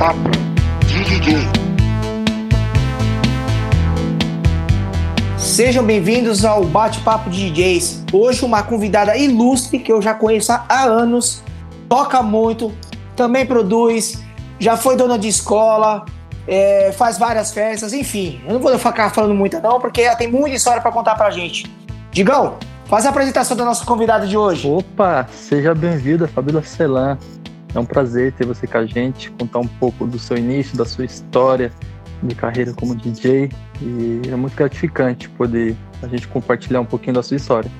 Bate-papo de DJ. Sejam bem-vindos ao Bate-Papo de DJs. Hoje uma convidada ilustre que eu já conheço há anos, toca muito, também produz, já foi dona de escola, é, faz várias festas, enfim. Eu não vou ficar falando muita não, porque ela tem muita história para contar pra gente. Digão, faz a apresentação da nossa convidada de hoje. Opa, seja bem-vinda, Fabíola Celan. É um prazer ter você com a gente, contar um pouco do seu início, da sua história de carreira como DJ. E é muito gratificante poder a gente compartilhar um pouquinho da sua história.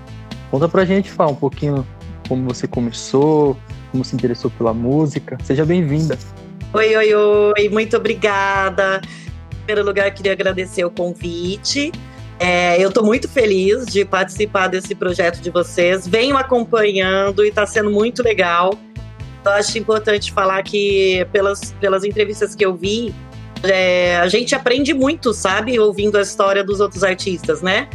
Conta pra gente, fala um pouquinho como você começou, como se interessou pela música. Seja bem-vinda. Oi, oi, oi, muito obrigada. Em primeiro lugar, queria agradecer o convite. É, eu estou muito feliz de participar desse projeto de vocês. Venho acompanhando e está sendo muito legal. Eu acho importante falar que, pelas, pelas entrevistas que eu vi, é, a gente aprende muito, sabe? Ouvindo a história dos outros artistas, né?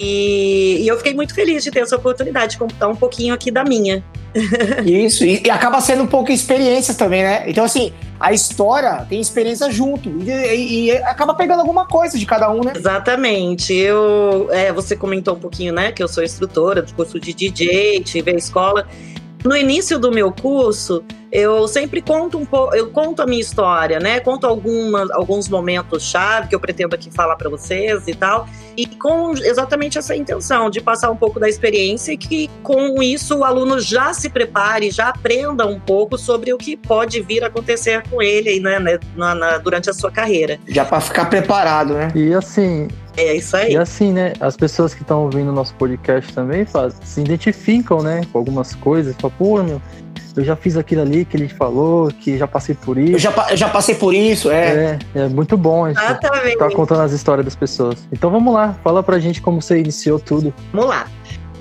E, e, eu fiquei muito feliz de ter essa oportunidade de contar um pouquinho aqui da minha. Isso, e, e, acaba sendo um pouco experiências também, né? Então, assim, a história tem experiência junto e, e acaba pegando alguma coisa de cada um, né? Exatamente. Eu, é, você comentou um pouquinho, né, que eu sou instrutora do curso de DJ, tive a escola. No início do meu curso, eu sempre conto um pouco, eu conto a minha história, né? Conto algumas, alguns momentos chave que eu pretendo aqui falar para vocês e tal, e com exatamente essa intenção de passar um pouco da experiência e que com isso o aluno já se prepare, já aprenda um pouco sobre o que pode vir a acontecer com ele, né, né na, na, durante a sua carreira. Já para ficar preparado, né? E assim, é isso aí. E assim, né? As pessoas que estão ouvindo o nosso podcast também faz, se identificam, né? Com algumas coisas. Falam, pô, meu, eu já fiz aquilo ali que ele falou, que já passei por isso. Eu já, eu já passei por isso, é. É, é muito bom Exatamente. tá contando as histórias das pessoas. Então vamos lá, fala pra gente como você iniciou tudo. Vamos lá.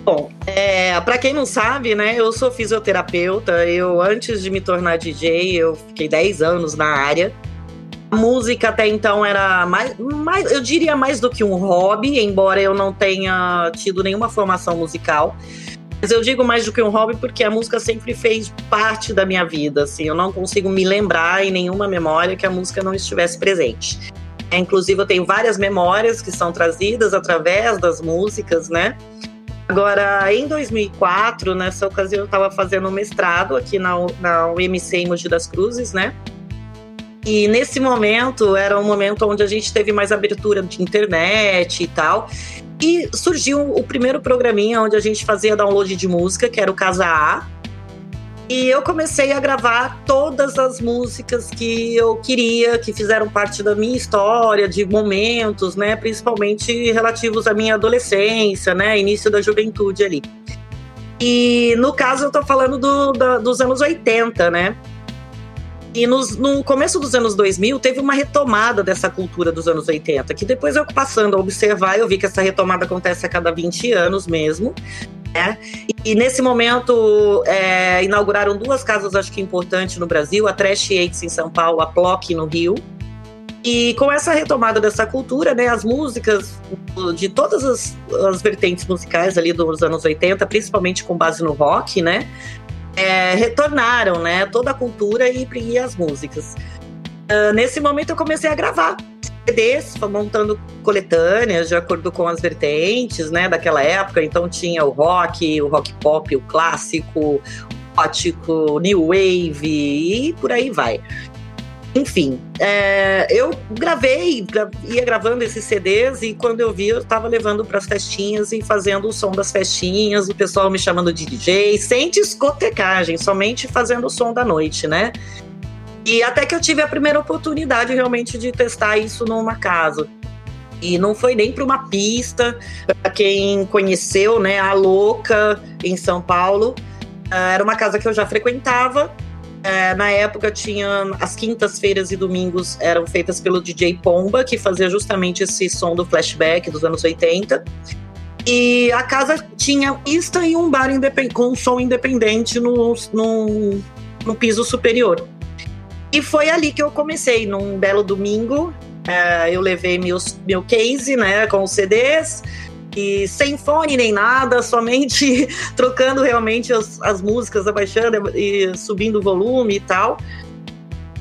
Bom, é, para quem não sabe, né, eu sou fisioterapeuta. Eu, antes de me tornar DJ, eu fiquei 10 anos na área. A música até então era mais, mais, eu diria mais do que um hobby, embora eu não tenha tido nenhuma formação musical. Mas eu digo mais do que um hobby porque a música sempre fez parte da minha vida. Assim, eu não consigo me lembrar em nenhuma memória que a música não estivesse presente. É, inclusive, eu tenho várias memórias que são trazidas através das músicas, né? Agora, em 2004, nessa ocasião, eu estava fazendo um mestrado aqui na, na UMC em Mogi das Cruzes, né? E nesse momento era um momento onde a gente teve mais abertura de internet e tal. E surgiu o primeiro programinha onde a gente fazia download de música, que era o Casa A. E eu comecei a gravar todas as músicas que eu queria, que fizeram parte da minha história, de momentos, né? Principalmente relativos à minha adolescência, né? Início da juventude ali. E no caso eu tô falando do, da, dos anos 80, né? E nos, no começo dos anos 2000, teve uma retomada dessa cultura dos anos 80, que depois eu passando a observar, eu vi que essa retomada acontece a cada 20 anos mesmo. Né? E, e nesse momento, é, inauguraram duas casas, acho que importantes no Brasil, a Trash Yates em São Paulo, a Plock no Rio. E com essa retomada dessa cultura, né, as músicas de todas as, as vertentes musicais ali dos anos 80, principalmente com base no rock, né, é, retornaram, né? Toda a cultura e, e as músicas. Uh, nesse momento eu comecei a gravar CDs, montando coletâneas de acordo com as vertentes, né? Daquela época. Então tinha o rock, o rock pop, o clássico, o gótico, new wave e por aí vai. Enfim, é, eu gravei, ia gravando esses CDs e quando eu vi, eu estava levando para as festinhas e fazendo o som das festinhas, o pessoal me chamando de DJ, sem discotecagem, somente fazendo o som da noite, né? E até que eu tive a primeira oportunidade realmente de testar isso numa casa. E não foi nem para uma pista, para quem conheceu, né, a Louca em São Paulo. Ah, era uma casa que eu já frequentava é, na época tinha as quintas-feiras e domingos eram feitas pelo DJ Pomba, que fazia justamente esse som do flashback dos anos 80. E a casa tinha pista e um bar com um som independente no, no, no piso superior. E foi ali que eu comecei, num belo domingo. É, eu levei meus, meu case, né, com os CDs, e sem fone nem nada, somente trocando realmente as, as músicas, abaixando e subindo o volume e tal.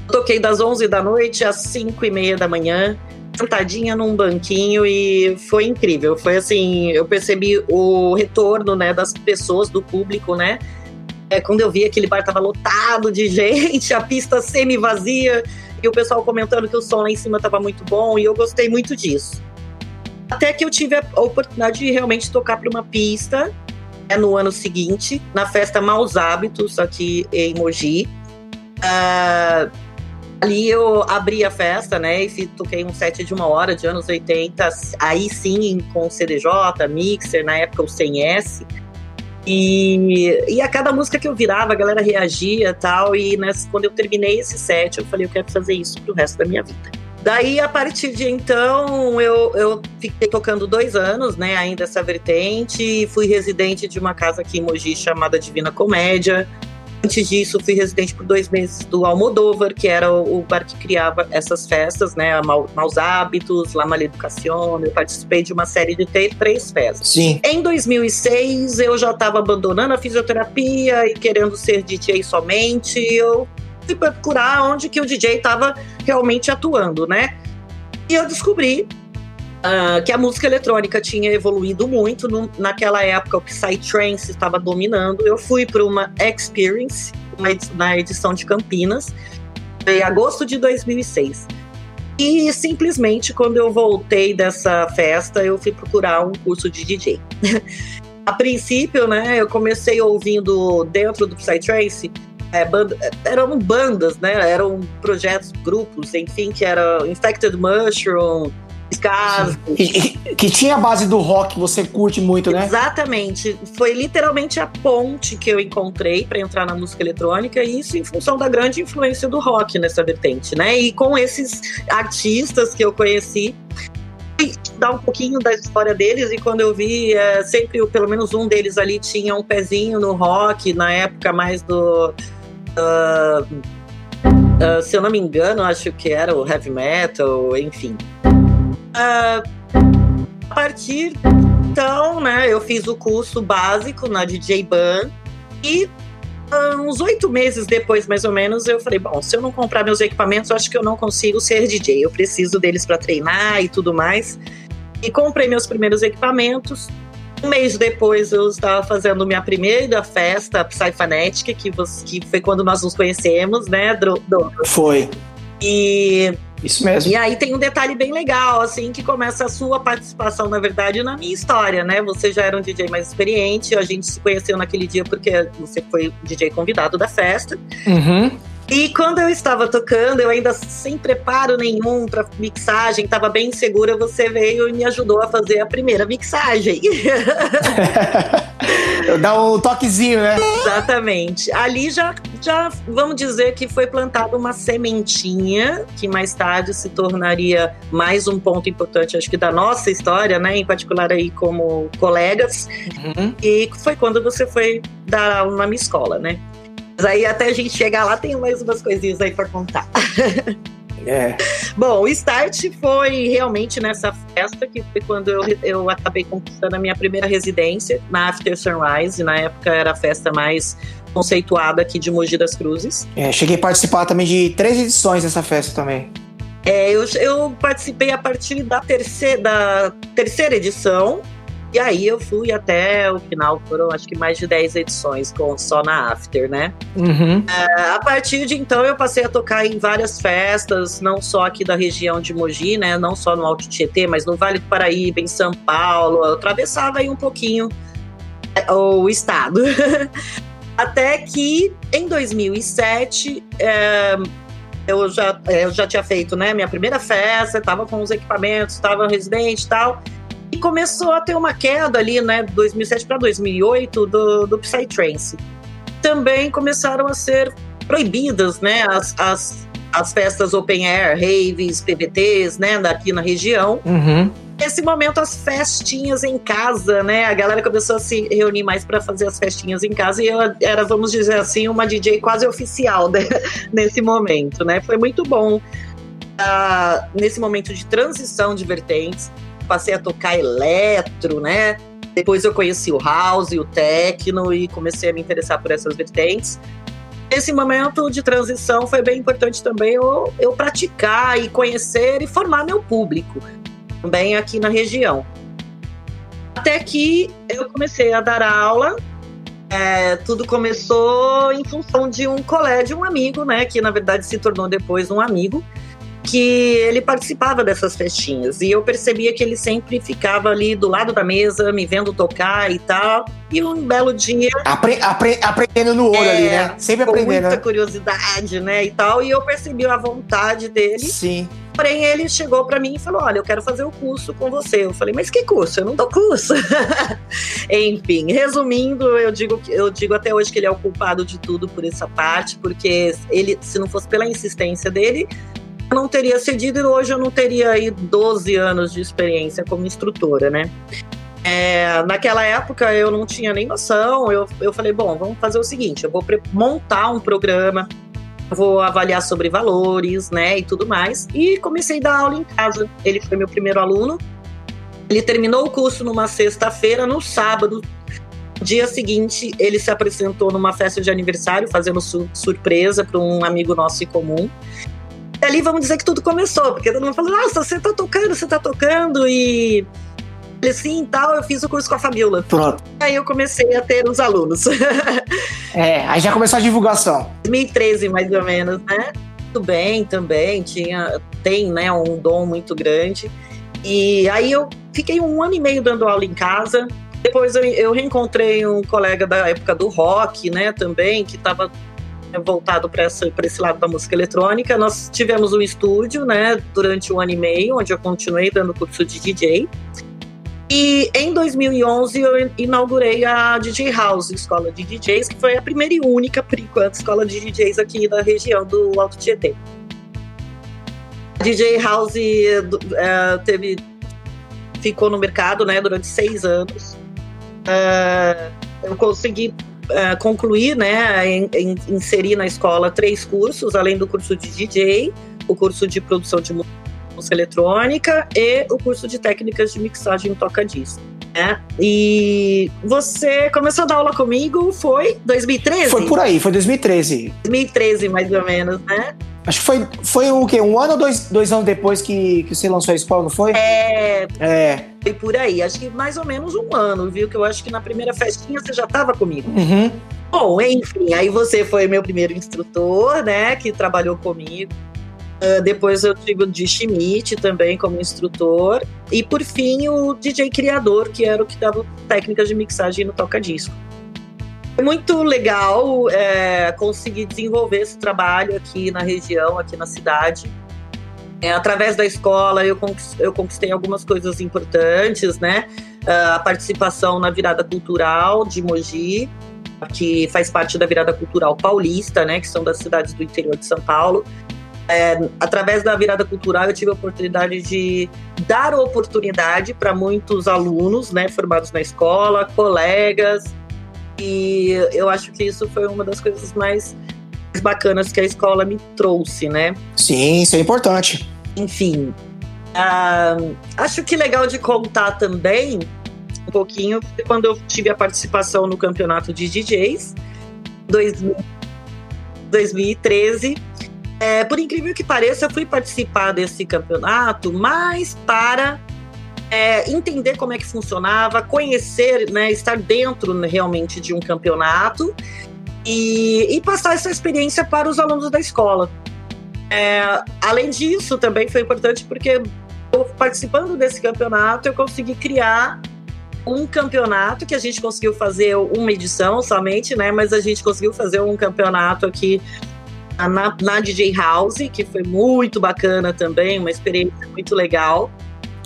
Toquei das 11 da noite às 5 e meia da manhã, sentadinha num banquinho e foi incrível. Foi assim, eu percebi o retorno, né, das pessoas, do público, né? É, quando eu vi aquele bar tava lotado de gente, a pista semi-vazia e o pessoal comentando que o som lá em cima tava muito bom e eu gostei muito disso. Até que eu tive a oportunidade de realmente tocar para uma pista né, no ano seguinte, na festa Maus Hábitos, aqui em Mogi. Uh, ali eu abri a festa, né? E toquei um set de uma hora de anos 80, aí sim com CDJ, mixer, na época o 100S. E, e a cada música que eu virava, a galera reagia tal. E nessa, quando eu terminei esse set, eu falei, eu quero fazer isso pro resto da minha vida. Daí, a partir de então, eu, eu fiquei tocando dois anos, né, ainda essa vertente. Fui residente de uma casa aqui em Mogi chamada Divina Comédia. Antes disso, fui residente por dois meses do Almodóvar, que era o, bar que criava essas festas, né? Mal, Maus Hábitos, La Maleducação. Eu participei de uma série de três festas. Sim. Em 2006, eu já estava abandonando a fisioterapia e querendo ser DJ somente. Eu fui procurar onde que o DJ estava realmente atuando, né? E eu descobri uh, que a música eletrônica tinha evoluído muito. No, naquela época, o Psytrance estava dominando. Eu fui para uma Experience, uma na edição de Campinas, em agosto de 2006. E simplesmente, quando eu voltei dessa festa, eu fui procurar um curso de DJ. a princípio, né, eu comecei ouvindo dentro do Psytrance é, banda, eram bandas, né? Eram projetos, grupos, enfim, que era Infected Mushroom, Scars. que tinha a base do rock, você curte muito, né? Exatamente. Foi literalmente a ponte que eu encontrei para entrar na música eletrônica, e isso em função da grande influência do rock nessa vertente, né? E com esses artistas que eu conheci, dar um pouquinho da história deles e quando eu vi é, sempre pelo menos um deles ali tinha um pezinho no rock na época mais do Uh, se eu não me engano, acho que era o heavy metal, enfim. Uh, a partir então, né, eu fiz o curso básico na DJ Ban e uns oito meses depois, mais ou menos, eu falei: bom, se eu não comprar meus equipamentos, acho que eu não consigo ser DJ. Eu preciso deles para treinar e tudo mais. E comprei meus primeiros equipamentos. Um mês depois eu estava fazendo minha primeira festa Psyphanetic, que, que foi quando nós nos conhecemos, né, do... Foi. E isso mesmo. E aí tem um detalhe bem legal, assim, que começa a sua participação, na verdade, na minha história, né? Você já era um DJ mais experiente, a gente se conheceu naquele dia porque você foi o DJ convidado da festa. Uhum. E quando eu estava tocando, eu ainda sem preparo nenhum para mixagem, estava bem segura, você veio e me ajudou a fazer a primeira mixagem. dar um toquezinho, né? Exatamente. Ali já, já, vamos dizer que foi plantada uma sementinha que mais tarde se tornaria mais um ponto importante, acho que da nossa história, né? Em particular aí como colegas. Uhum. E foi quando você foi dar aula na minha escola, né? Mas aí até a gente chegar lá tem mais umas coisinhas aí para contar. É. Bom, o start foi realmente nessa festa, que foi quando eu, eu acabei conquistando a minha primeira residência na After Sunrise. Na época era a festa mais conceituada aqui de Mogi das Cruzes. É, cheguei a participar também de três edições dessa festa também. É, eu, eu participei a partir da terceira, da terceira edição, e aí eu fui até o final, foram acho que mais de 10 edições, com só na After, né? Uhum. É, a partir de então eu passei a tocar em várias festas, não só aqui da região de Mogi, né? Não só no Alto Tietê, mas no Vale do Paraíba, em São Paulo. Eu atravessava aí um pouquinho é, o estado. Até que em 2007 é, eu, já, é, eu já tinha feito né, minha primeira festa, estava com os equipamentos, estava residente e tal. E começou a ter uma queda ali, né, 2007 para 2008 do, do Psytrance. Também começaram a ser proibidas, né, as, as, as festas open air, raves, PBTs, né, daqui na região. Uhum. Nesse momento, as festinhas em casa, né? A galera começou a se reunir mais para fazer as festinhas em casa e eu era, vamos dizer assim, uma DJ quase oficial né? nesse momento, né? Foi muito bom uh, nesse momento de transição de vertentes passei a tocar eletro, né? Depois eu conheci o house, o techno e comecei a me interessar por essas vertentes. Esse momento de transição foi bem importante também eu, eu praticar e conhecer e formar meu público, também aqui na região. Até que eu comecei a dar aula é, tudo começou em função de um colega, de um amigo, né? Que na verdade se tornou depois um amigo, que ele participava dessas festinhas. E eu percebia que ele sempre ficava ali do lado da mesa, me vendo tocar e tal. E um belo dia. Apre, apre, aprendendo no olho é, ali, né? Sempre aprendendo. Com muita né? curiosidade, né? E tal. E eu percebi a vontade dele. Sim. Porém, ele chegou para mim e falou: Olha, eu quero fazer o curso com você. Eu falei: Mas que curso? Eu não dou curso. Enfim, resumindo, eu digo, eu digo até hoje que ele é o culpado de tudo por essa parte, porque ele, se não fosse pela insistência dele, não teria cedido e hoje eu não teria aí 12 anos de experiência como instrutora, né? É, naquela época eu não tinha nem noção. Eu, eu falei: Bom, vamos fazer o seguinte: eu vou montar um programa vou avaliar sobre valores, né, e tudo mais. E comecei a dar aula em casa. Ele foi meu primeiro aluno. Ele terminou o curso numa sexta-feira, no sábado, dia seguinte, ele se apresentou numa festa de aniversário, fazendo su surpresa para um amigo nosso em comum. E ali vamos dizer que tudo começou, porque todo mundo falou: Nossa, você tá tocando, você tá tocando, e ele sim tal, eu fiz o curso com a Fabiola. Pronto. Aí eu comecei a ter os alunos. é, aí já começou a divulgação. 2013, mais ou menos, né? Muito bem também, tinha, tem né, um dom muito grande. E aí eu fiquei um ano e meio dando aula em casa. Depois eu, eu reencontrei um colega da época do rock, né, também, que estava voltado para esse lado da música eletrônica. Nós tivemos um estúdio, né, durante um ano e meio, onde eu continuei dando curso de DJ. E em 2011 eu inaugurei a DJ House, escola de DJs, que foi a primeira e única, por enquanto, escola de DJs aqui da região do Alto Tietê. A DJ House uh, teve, ficou no mercado né, durante seis anos. Uh, eu consegui uh, concluir, né, em, em, inserir na escola três cursos, além do curso de DJ, o curso de produção de música música eletrônica e o curso de técnicas de mixagem toca-disco. Né? E você começou a dar aula comigo, foi 2013? Foi por aí, foi 2013. 2013, mais ou menos, né? Acho que foi, foi o quê? Um ano ou dois, dois anos depois que, que você lançou a escola, não foi? É. É. Foi por aí. Acho que mais ou menos um ano, viu? Que eu acho que na primeira festinha você já estava comigo. Uhum. Bom, enfim, aí você foi meu primeiro instrutor, né? Que trabalhou comigo. Uh, depois eu tive o de Schmidt também como instrutor. E por fim o DJ criador, que era o que dava técnicas de mixagem no toca-disco. Foi muito legal é, conseguir desenvolver esse trabalho aqui na região, aqui na cidade. É, através da escola eu conquistei, eu conquistei algumas coisas importantes, né? Uh, a participação na virada cultural de Mogi, que faz parte da virada cultural paulista, né? Que são das cidades do interior de São Paulo. É, através da virada cultural, eu tive a oportunidade de dar oportunidade para muitos alunos, né, formados na escola, colegas, e eu acho que isso foi uma das coisas mais bacanas que a escola me trouxe, né? Sim, isso é importante. Enfim, uh, acho que legal de contar também um pouquinho quando eu tive a participação no campeonato de DJs, 2013 é, por incrível que pareça, eu fui participar desse campeonato, mas para é, entender como é que funcionava, conhecer, né, estar dentro realmente de um campeonato e, e passar essa experiência para os alunos da escola. É, além disso, também foi importante porque participando desse campeonato, eu consegui criar um campeonato que a gente conseguiu fazer uma edição somente, né? Mas a gente conseguiu fazer um campeonato aqui na, na DJ House, que foi muito bacana também, uma experiência muito legal.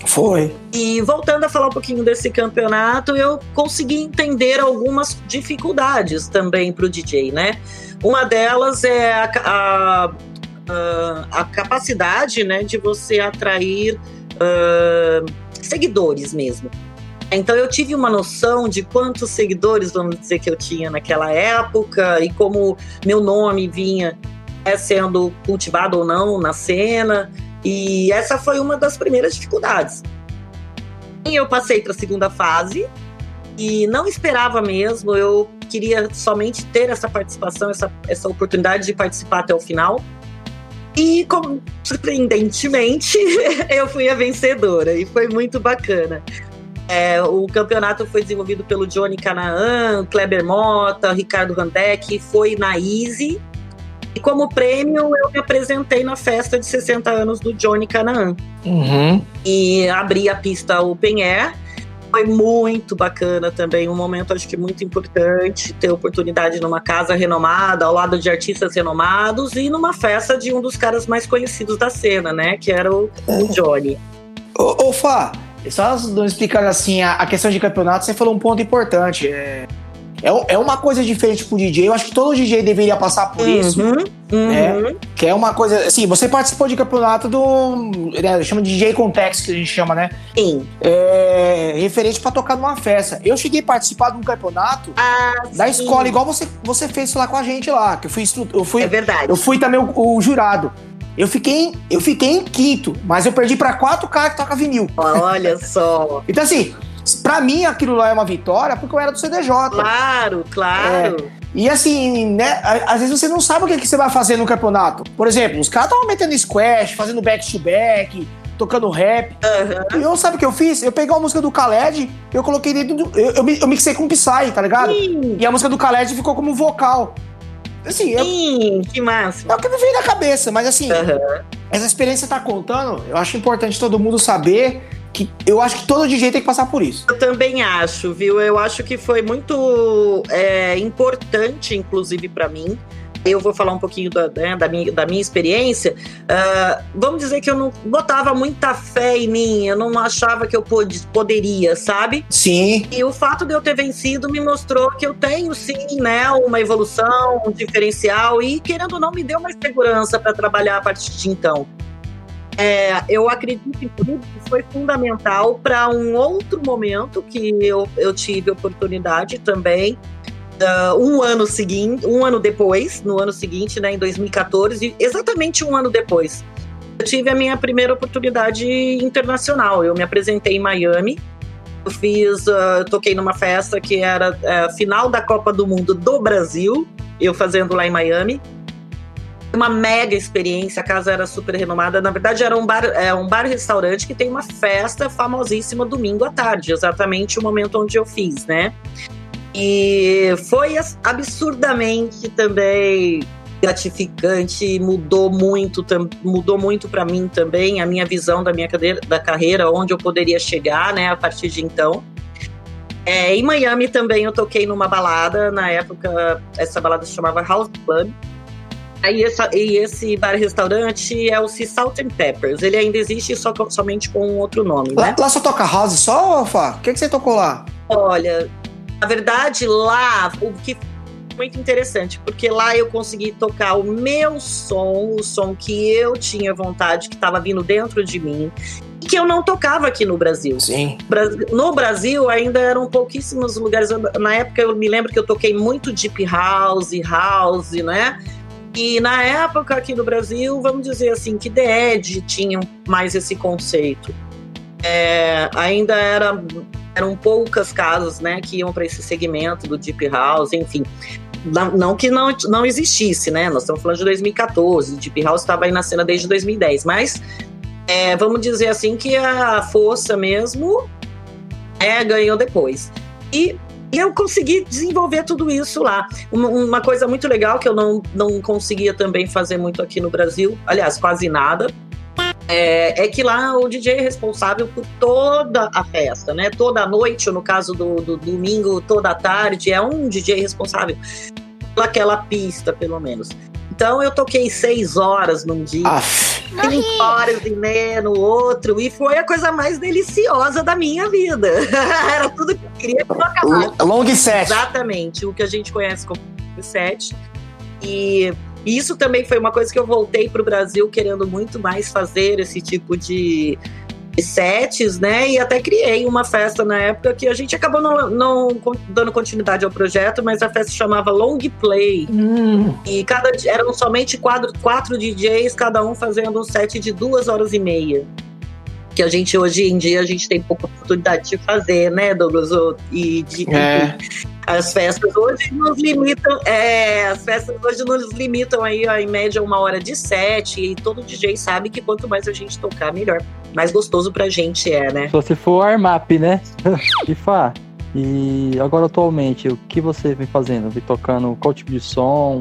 Foi. E voltando a falar um pouquinho desse campeonato, eu consegui entender algumas dificuldades também para o DJ, né? Uma delas é a, a, a, a capacidade né, de você atrair uh, seguidores mesmo. Então eu tive uma noção de quantos seguidores, vamos dizer, que eu tinha naquela época e como meu nome vinha é sendo cultivado ou não na cena. E essa foi uma das primeiras dificuldades. E eu passei para a segunda fase e não esperava mesmo. Eu queria somente ter essa participação, essa, essa oportunidade de participar até o final. E, como, surpreendentemente, eu fui a vencedora e foi muito bacana. É, o campeonato foi desenvolvido pelo Johnny Canaan, Kleber Mota, Ricardo Randeck, foi na Easy. E como prêmio, eu me apresentei na festa de 60 anos do Johnny Canaan. Uhum. E abri a pista Open Air. Foi muito bacana também, um momento acho que muito importante, ter oportunidade numa casa renomada, ao lado de artistas renomados e numa festa de um dos caras mais conhecidos da cena, né? Que era o, o Johnny. Ô, ô Fá, só explicando assim a, a, questão de campeonato, você falou um ponto importante. É, é, é uma coisa diferente pro DJ. Eu acho que todo DJ deveria passar por Uhum, isso. Né? uhum. Que é uma coisa. Assim, você participou de campeonato do. Né, chama de DJ Context, que a gente chama, né? Sim. É, referente pra tocar numa festa. Eu cheguei a participar de um campeonato Ah, da sim. escola, igual você, você fez lá com a gente lá. Que eu fui, eu fui, É verdade. eu fui também o, o jurado. Eu fiquei, eu fiquei em quinto, mas eu perdi pra quatro caras que tocam vinil. Olha só. Então, assim, pra mim aquilo lá é uma vitória porque eu era do CDJ. Claro, claro. E assim, né? a- Às vezes você não sabe o que, que você vai fazer no campeonato. Por exemplo, os caras estavam metendo squash, fazendo back-to-back, tocando rap. Aham. E eu sabe o que eu fiz? Eu peguei uma música do Khaled, eu coloquei dentro do. Eu, eu, eu mixei com Psy, tá ligado? Sim, E a música do Khaled ficou como vocal. Assim, eu, sim, que máximo. é o que me veio na cabeça, mas assim, Aham. essa experiência tá contando, eu acho importante todo mundo saber que eu acho que todo DJ tem que passar por isso. Eu também acho, viu? Eu acho que foi muito é, importante, inclusive, pra mim. Eu vou falar um pouquinho da, né, da minha, da minha experiência. Ah, vamos dizer que eu não botava muita fé em mim, eu não achava que eu pod poderia, sabe? Sim. E o fato de eu ter vencido me mostrou que eu tenho sim, né, uma evolução, um diferencial e querendo ou não me deu mais segurança para trabalhar a partir de então. É, eu acredito que foi fundamental para um outro momento que eu, eu tive oportunidade também. ah, um ano seguinte, um ano depois, no ano seguinte, né, em 2014, exatamente um ano depois, eu tive a minha primeira oportunidade internacional. Eu me apresentei em Miami eu fiz, eu toquei numa festa que era a final da Copa do Mundo do Brasil, eu fazendo lá em Miami. Uma mega experiência, a casa era super renomada. Na verdade, era um bar, é um bar restaurante que tem uma festa famosíssima domingo à tarde, exatamente o momento onde eu fiz, né? E foi absurdamente também gratificante, mudou muito, mudou muito para mim também a minha visão da minha cadeira, da carreira, onde eu poderia chegar, né, a partir de então. É, em Miami também eu toquei numa balada, na época essa balada se chamava House Club. Aí essa, e esse bar-restaurante é o Sea Salt and Peppers. Ele ainda existe só somente com outro nome, Lá, né? lá só toca house só, Fá? O que, que você tocou lá? Olha, na verdade, lá, o que foi muito interessante, porque lá eu consegui tocar o meu som, o som que eu tinha vontade, que estava vindo dentro de mim, e que eu não tocava aqui no Brasil. Sim. No Brasil ainda eram pouquíssimos lugares. Na época eu me lembro que eu toquei muito deep house, house, né? E na época aqui no Brasil, vamos dizer assim, que The Edge tinha mais esse conceito. É, ainda era, eram poucas casas, né, que iam para esse segmento do deep house, enfim. Não, não que não, não existisse, né? Nós estamos falando de 2014, o deep house estava aí na cena desde 2010, mas é, vamos dizer assim que a força mesmo é, ganhou depois. E, e eu consegui desenvolver tudo isso lá. Uma, coisa muito legal que eu não, não conseguia também fazer muito aqui no Brasil, aliás, quase nada, é, é que lá o DJ é responsável por toda a festa, né? Toda a noite, ou no caso do, do domingo, toda a tarde, é um DJ responsável pelaquela pista, pelo menos. Então eu toquei seis horas num dia, Aff. Cinco horas e meia no outro, e foi a coisa mais deliciosa da minha vida. Era tudo que eu queria acabasse. Long set. Exatamente, o que a gente conhece como set. E isso também foi uma coisa que eu voltei para o Brasil querendo muito mais fazer esse tipo de sets, né? E até criei uma festa na época que a gente acabou não, não dando continuidade ao projeto, mas a festa chamava Long Play. Hum. E cada eram somente quatro, quatro DJs, cada um fazendo um set de duas horas e meia. Que a gente hoje em dia a gente tem pouca oportunidade de fazer, né, Douglas? E de, é. as festas hoje nos limitam, é, as festas hoje nos limitam aí ó, em média uma hora de sete e todo DJ sabe que quanto mais a gente tocar, melhor. Mais gostoso pra gente é, né? Só se for armap, né? FIFA. E agora atualmente, o que você vem fazendo? Vem tocando qual tipo de som?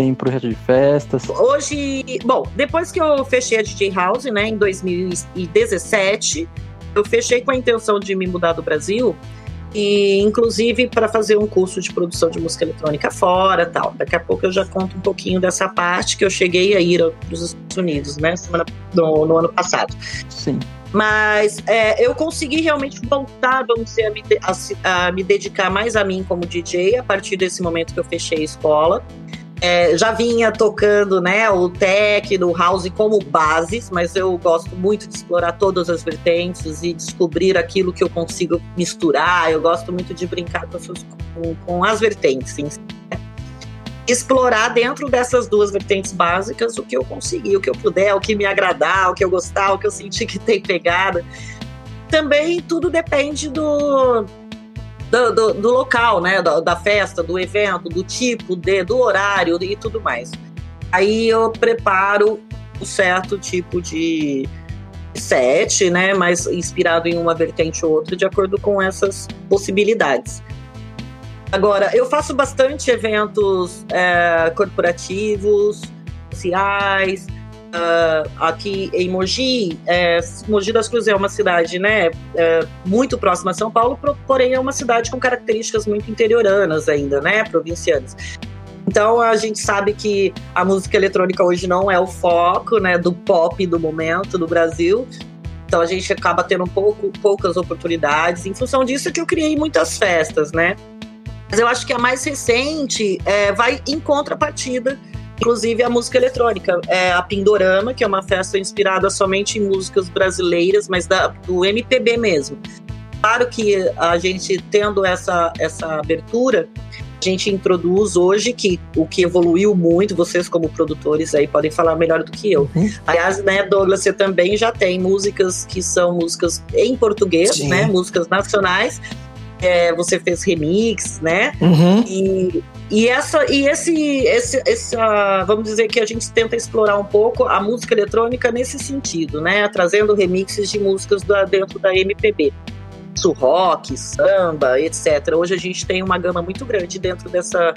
Tem projeto de festas? Hoje, bom, depois que eu fechei a DJ House, né, em 2017, eu fechei com a intenção de me mudar do Brasil e inclusive para fazer um curso de produção de música eletrônica fora, tal. Daqui a pouco eu já conto um pouquinho dessa parte que eu cheguei a ir para os Estados Unidos, né, semana no, no ano passado. Sim. Mas é, eu consegui realmente voltar, vamos dizer, a me, a, a me dedicar mais a mim como DJ a partir desse momento que eu fechei a escola. É, já vinha tocando né, o tech, o house como bases, mas eu gosto muito de explorar todas as vertentes e descobrir aquilo que eu consigo misturar. Eu gosto muito de brincar com, com, com as vertentes. Sim. Explorar dentro dessas duas vertentes básicas o que eu conseguir, o que eu puder, o que me agradar, o que eu gostar, o que eu sentir que tem pegada. Também tudo depende do, do, do, do local, né? Da, da, festa, do evento, do tipo, de, do horário e tudo mais. Aí eu preparo um certo tipo de set, né? Mas inspirado em uma vertente ou outra, de acordo com essas possibilidades. Agora, eu faço bastante eventos é, corporativos, sociais, Uh, aqui em Mogi, é, Mogi das Cruzes é uma cidade né, é, muito próxima a São Paulo, porém é uma cidade com características muito interioranas ainda, né, provincianas. Então a gente sabe que a música eletrônica hoje não é o foco né, do pop do momento no Brasil. Então a gente acaba tendo pouco, poucas oportunidades. Em função disso é que eu criei muitas festas, né? Mas eu acho que a mais recente é, vai em contrapartida inclusive a música eletrônica. É a Pindorama, que é uma festa inspirada somente em músicas brasileiras, mas da, do MPB mesmo. Claro que a gente tendo essa, essa abertura, a gente introduz hoje que o que evoluiu muito, vocês como produtores aí podem falar melhor do que eu. Uhum. Aliás, né, Douglas, você também já tem músicas que são músicas em português, Sim. né, músicas nacionais. É, você fez remix, né? Uhum. E e essa e esse, esse essa, vamos dizer que a gente tenta explorar um pouco a música eletrônica nesse sentido, né? Trazendo remixes de músicas da, dentro da MPB. Isso, rock, samba, etc. Hoje a gente tem uma gama muito grande dentro dessa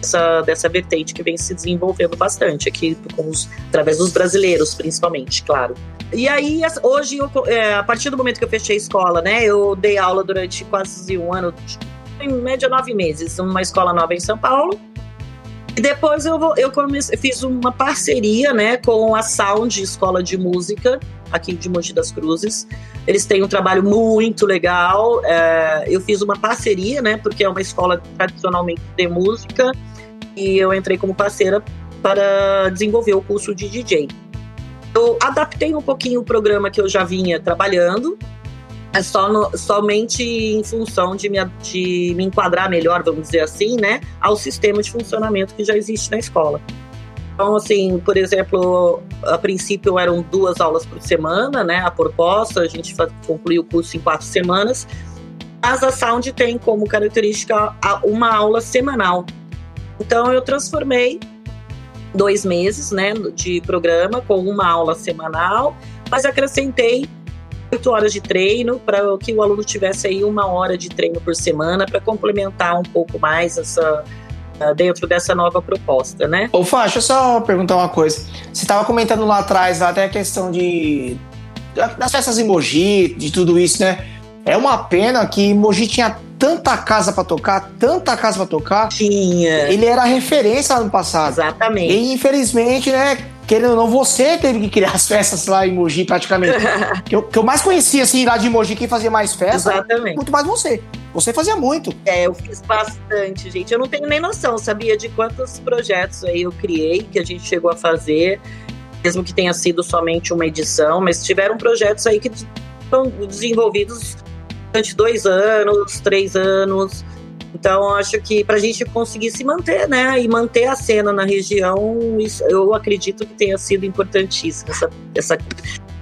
dessa, dessa vertente que vem se desenvolvendo bastante aqui os, através dos brasileiros, principalmente, claro. E aí, hoje, eu, é, a partir do momento que eu fechei a escola, né, eu dei aula durante quase um ano em média nove meses, numa escola nova em São Paulo. E depois eu, eu, comecei, fiz uma parceria né, com a Sound Escola de Música, aqui de Mogi das Cruzes. Eles têm um trabalho muito legal. É, eu fiz uma parceria, né, porque é uma escola tradicionalmente de música, e eu entrei como parceira para desenvolver o curso de DJ. Eu adaptei um pouquinho o programa que eu já vinha trabalhando, é só no, somente em função de me, de me enquadrar melhor, vamos dizer assim, né, ao sistema de funcionamento que já existe na escola. Então, assim, por exemplo, a princípio eram duas aulas por semana, né, a proposta, a gente concluiu o curso em quatro semanas, mas a Sound tem como característica uma aula semanal. Então, eu transformei dois meses, né, de programa com uma aula semanal, mas acrescentei oito horas de treino para que o aluno tivesse aí uma hora de treino por semana para complementar um pouco mais essa dentro dessa nova proposta, né? Ô Fá, deixa eu só perguntar uma coisa. Você estava comentando lá atrás até a questão de das festas em Mogi, de tudo isso, né? É uma pena que Mogi tinha tanta casa para tocar, tanta casa para tocar. Tinha. Ele era referência lá no passado. Exatamente. E infelizmente, né, querendo ou não, você teve que criar as festas lá em Mogi, praticamente. que, eu, que eu mais conhecia, assim, lá de Mogi, quem fazia mais festa. Exatamente. Muito mais você. Você fazia muito. É, eu fiz bastante, gente. Eu não tenho nem noção, sabia, de quantos projetos aí eu criei, que a gente chegou a fazer, mesmo que tenha sido somente uma edição, mas tiveram projetos aí que foram desenvolvidos durante dois anos, três anos. Então, acho que para a gente conseguir se manter, né, e manter a cena na região, isso, eu acredito que tenha sido importantíssimo essa, essa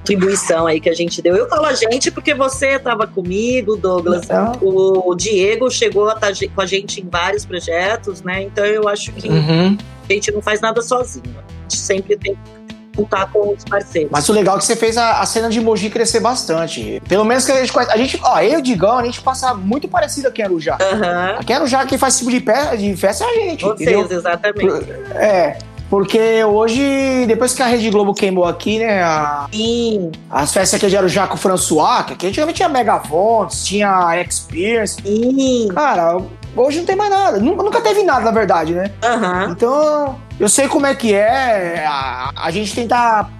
contribuição aí que a gente deu. Eu falo a gente porque você estava comigo, Douglas. Então... O Diego chegou a estar tá com a gente em vários projetos, né? Então eu acho que uhum. a gente não faz nada sozinho. A gente sempre tem contar com os parceiros. Mas o legal é que você fez a, a cena de emoji crescer bastante. Pelo menos que a gente conhece. A gente, ó, eu e o Digão, a gente passa muito parecido aqui em Arujá. Uhum. Aqui em Arujá, quem faz tipo de, pé, de festa é a gente. Vocês, entendeu? exatamente. É. Porque hoje, depois que a Rede Globo queimou aqui, né? A, Sim. As festas aqui de Arujá com o François, que antigamente tinha Megavons, tinha Experience. Sim. Cara, hoje não tem mais nada. Nunca teve nada, na verdade, né? Uhum. Então, eu sei como é que é. A, a gente tentar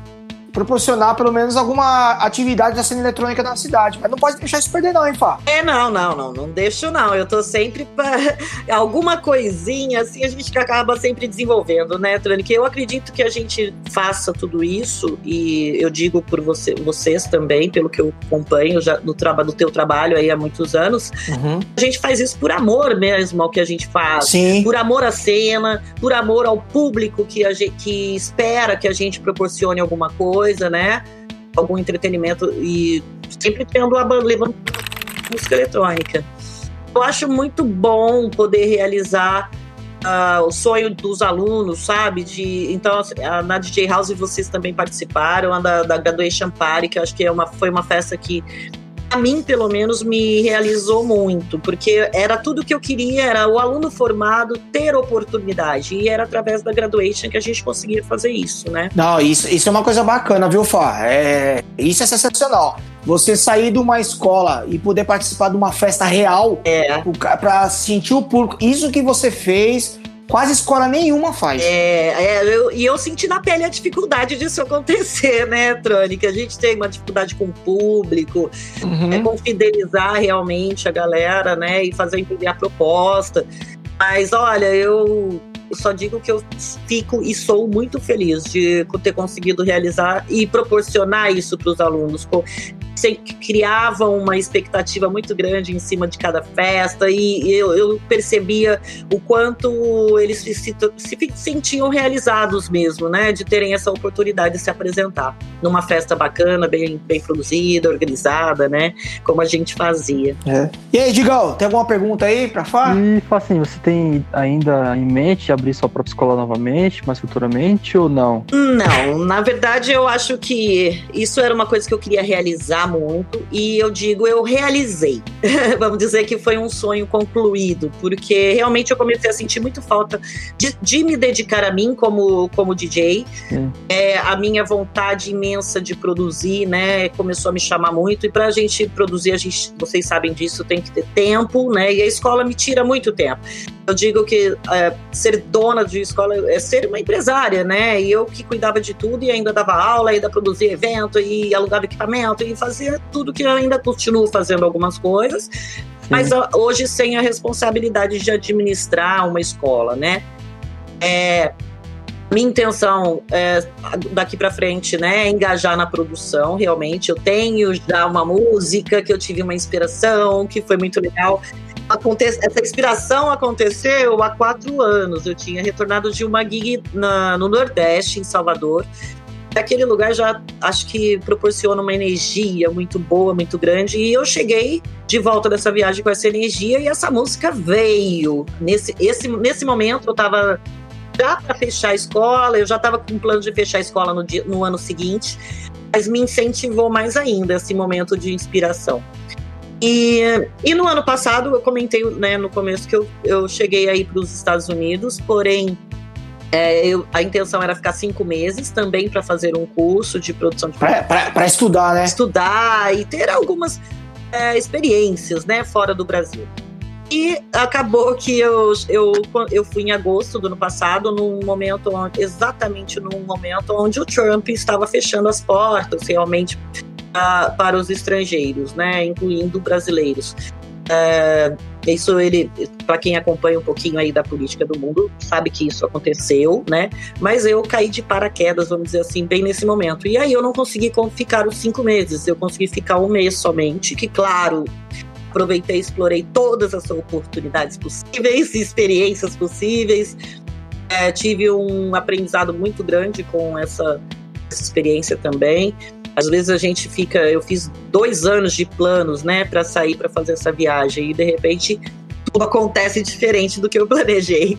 proporcionar pelo menos alguma atividade da cena eletrônica na cidade. Mas não pode deixar isso perder, não, hein, Fá? É, não, não, não. Não deixo, não. Eu tô sempre. Pra... alguma coisinha assim a gente acaba sempre desenvolvendo, né, Trânica? Eu acredito que a gente faça tudo isso, e eu digo por você, vocês também, pelo que eu acompanho já no, traba, no teu trabalho aí há muitos anos. Uhum. A gente faz isso por amor mesmo ao que a gente faz. Sim. Por amor à cena, por amor ao público que, a gente, que espera que a gente proporcione alguma coisa coisa, né? Algum entretenimento e sempre tendo a levando música eletrônica. Eu acho muito bom poder realizar uh, o sonho dos alunos, sabe? De, então, assim, na DJ House vocês também participaram, da, da Graduation Party, que eu acho que é uma, foi uma festa que a mim, pelo menos, me realizou muito, porque era tudo que eu queria, era o aluno formado ter oportunidade, e era através da graduation que a gente conseguia fazer isso, né? Não, isso, isso é uma coisa bacana, viu, Fá? É, isso é sensacional. Você sair de uma escola e poder participar de uma festa real é. para sentir o público. Isso que você fez quase escola nenhuma faz. É, é eu, e eu senti na pele a dificuldade disso acontecer, né? Que a gente tem uma dificuldade com o público, uhum. é com fidelizar realmente a galera, né, e fazer entender a proposta. Mas olha, eu só digo que eu fico e sou muito feliz de ter conseguido realizar e proporcionar isso para os alunos criavam uma expectativa muito grande em cima de cada festa e eu, eu percebia o quanto eles se, se, se, sentiam realizados mesmo, né, de terem essa oportunidade de se apresentar numa festa bacana, bem, bem produzida, organizada, né, como a gente fazia. É. E aí, Digão, tem alguma pergunta aí para falar? E, assim, você tem ainda em mente abrir sua própria escola novamente, mais futuramente ou não? Não, na verdade eu acho que isso era uma coisa que eu queria realizar muito e eu digo, eu realizei. Vamos dizer que foi um sonho concluído, porque realmente eu comecei a sentir muito falta de, de me dedicar a mim como, como DJ. É, a minha vontade imensa de produzir, né, começou a me chamar muito. E para a gente produzir, a gente, vocês sabem disso, tem que ter tempo, né? E a escola me tira muito tempo. Eu digo que é, ser dona de escola é ser uma empresária, né? E eu que cuidava de tudo e ainda dava aula, ainda produzia evento e alugava equipamento e fazia tudo que eu ainda continuo fazendo algumas coisas, Sim. mas hoje sem a responsabilidade de administrar uma escola, né? É, minha intenção é, daqui para frente, né, é engajar na produção. Realmente, eu tenho já uma música que eu tive uma inspiração que foi muito legal. Essa inspiração aconteceu há quatro anos. Eu tinha retornado de uma gig na, no Nordeste, em Salvador. Aquele lugar já acho que proporciona uma energia muito boa, muito grande. E eu cheguei de volta dessa viagem com essa energia e essa música veio. Nesse, esse, nesse momento eu estava já para fechar a escola, eu já estava com plano de fechar a escola no, dia, no ano seguinte, mas me incentivou mais ainda esse momento de inspiração. E, e no ano passado, eu comentei né, no começo que eu, eu cheguei aí para os Estados Unidos, porém é, eu, a intenção era ficar cinco meses também para fazer um curso de produção de para estudar, né? Estudar e ter algumas é, experiências, né, fora do Brasil. E acabou que eu, eu, eu fui em agosto do ano passado, num momento, exatamente num momento onde o Trump estava fechando as portas realmente uh, para os estrangeiros, né, incluindo brasileiros. Uh, isso ele, para quem acompanha um pouquinho aí da política do mundo, sabe que isso aconteceu, né? Mas eu caí de paraquedas, vamos dizer assim, bem nesse momento. E aí eu não consegui ficar os cinco meses, eu consegui ficar um mês somente, que claro, aproveitei, explorei todas as oportunidades possíveis, experiências possíveis. É, tive um aprendizado muito grande com essa, essa experiência também. Às vezes a gente fica, eu fiz dois anos de planos, né, para sair para fazer essa viagem e de repente tudo acontece diferente do que eu planejei.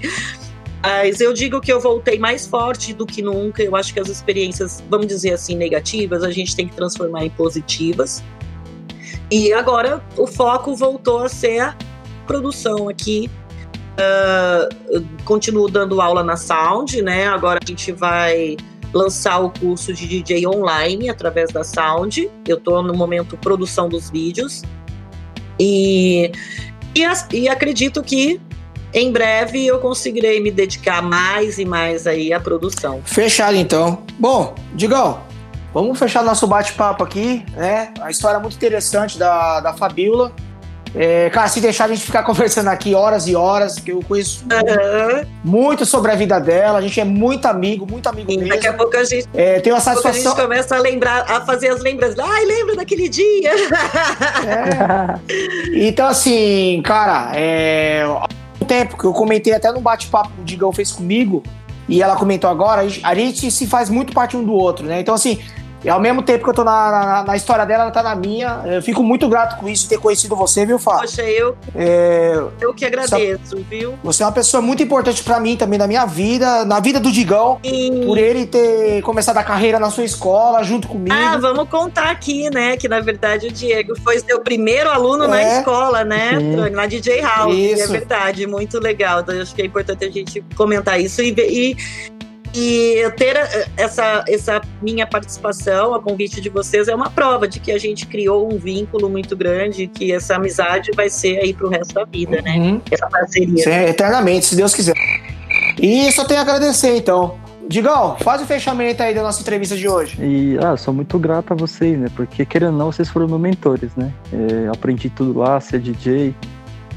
Mas eu digo que eu voltei mais forte do que nunca. Eu acho que as experiências, vamos dizer assim, negativas, a gente tem que transformar em positivas. E agora o foco voltou a ser a produção aqui. Uh, continuo dando aula na Sound, né? Agora a gente vai lançar o curso de DJ online através da Sound. Eu estou no momento produção dos vídeos. E, e, e acredito que em breve eu conseguirei me dedicar mais e mais aí à produção. Fechado então. Bom, Digão, vamos fechar nosso bate-papo aqui, né? A história muito interessante da, da Fabiola. É, cara, se deixar a gente ficar conversando aqui horas e horas, que eu conheço uhum. muito sobre a vida dela, a gente é muito amigo, muito amigo Sim, mesmo. Daqui a pouco a gente, é, tem uma satisfação. a gente começa a lembrar, a fazer as lembranças. Ai, lembra daquele dia! É. Então, assim, cara, é, tempo, que eu comentei até no bate-papo que o Digão fez comigo, e ela comentou agora, a gente se faz muito parte um do outro, né? Então, assim, e ao mesmo tempo que eu tô na, na, na, história dela, ela tá na minha. Eu fico muito grato com isso, ter conhecido você, viu, Fábio? Poxa, eu. É, eu que agradeço, você, viu? Você é uma pessoa muito importante para mim também, na minha vida, na vida do Digão. Sim. Por ele ter começado a carreira na sua escola, junto comigo. Ah, vamos contar aqui, né? Que na verdade o Diego foi seu primeiro aluno é. na escola, né? Na DJ House. É isso. É verdade, muito legal. Então, eu acho que é importante a gente comentar isso e, e e ter eh, essa, essa minha participação, a convite de vocês, é uma prova de que a gente criou um vínculo muito grande, que essa amizade vai ser aí pro resto da vida, né? uhum. né? Essa parceria. Sim, eternamente, se Deus quiser. E só tenho a agradecer, então. Digão, faz o fechamento aí da nossa entrevista de hoje. E, ah, sou muito grato a vocês, né? Porque, querendo ou não, vocês foram meus mentores, né? É, aprendi tudo lá, ser DJ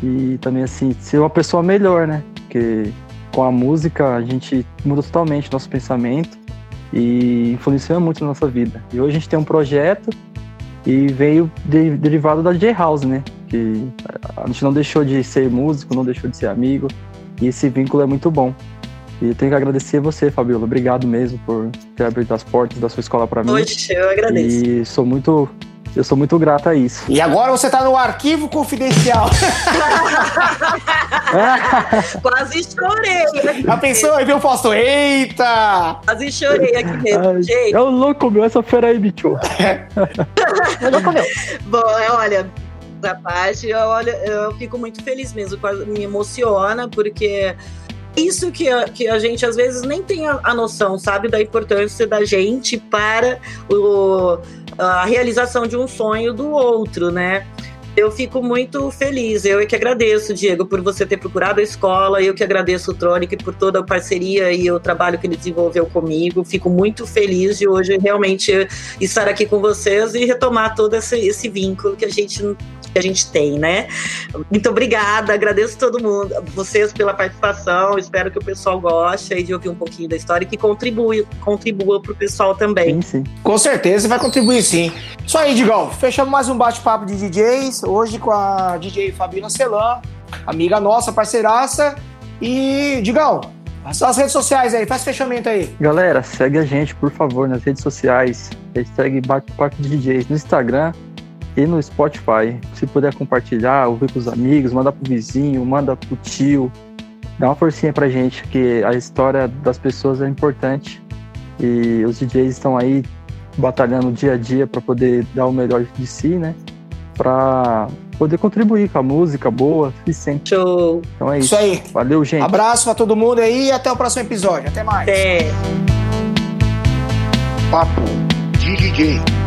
e também, assim, ser uma pessoa melhor, né? Porque com a música a gente muda totalmente nosso pensamento e influencia muito na nossa vida. E hoje a gente tem um projeto e veio de, derivado da J-House, né? Que a gente não deixou de ser músico, não deixou de ser amigo e esse vínculo é muito bom. E eu tenho que agradecer você, Fabiola. Obrigado mesmo por ter aberto as portas da sua escola para mim. Hoje eu agradeço. E sou muito eu sou muito grato a isso. E agora você tá no arquivo confidencial. Quase chorei. Já pensou? Aí viu o Fausto? Eita! Quase chorei aqui mesmo. É o louco meu, essa fera aí, bicho. é louco meu. Bom, olha, da parte, eu, olha, eu fico muito feliz mesmo, me emociona, porque isso que a, que a gente às vezes nem tem a, a noção, sabe, da importância da gente para o a realização de um sonho do outro, né? Eu fico muito feliz. Eu é que agradeço, Diego, por você ter procurado a escola. Eu que agradeço o Tronic por toda a parceria e o trabalho que ele desenvolveu comigo. Fico muito feliz de hoje realmente estar aqui com vocês e retomar todo esse, esse vínculo que a gente que a gente tem, né? Muito obrigada, agradeço todo mundo, vocês pela participação, espero que o pessoal goste aí de ouvir um pouquinho da história e que contribui, contribua para o pessoal também. Sim, sim. Com certeza vai contribuir sim. Isso aí, Digão, fechamos mais um bate-papo de DJs, hoje com a DJ Fabina Celan, amiga nossa, parceiraça, e, Digão, as redes sociais aí, faz fechamento aí. Galera, segue a gente, por favor, nas redes sociais. Hashtag Bate-Papo DJs no Instagram, e no Spotify. Se puder compartilhar, ouvir com os amigos, manda pro vizinho, manda pro tio. Dá uma forcinha pra gente, que a história das pessoas é importante. E os DJs estão aí batalhando dia a dia para poder dar o melhor de si, né? Para poder contribuir com a música boa e sempre. Show! Então é isso. Isso aí. Valeu, gente. Abraço pra todo mundo aí e até o próximo episódio. Até mais. Até. Papo de DJ.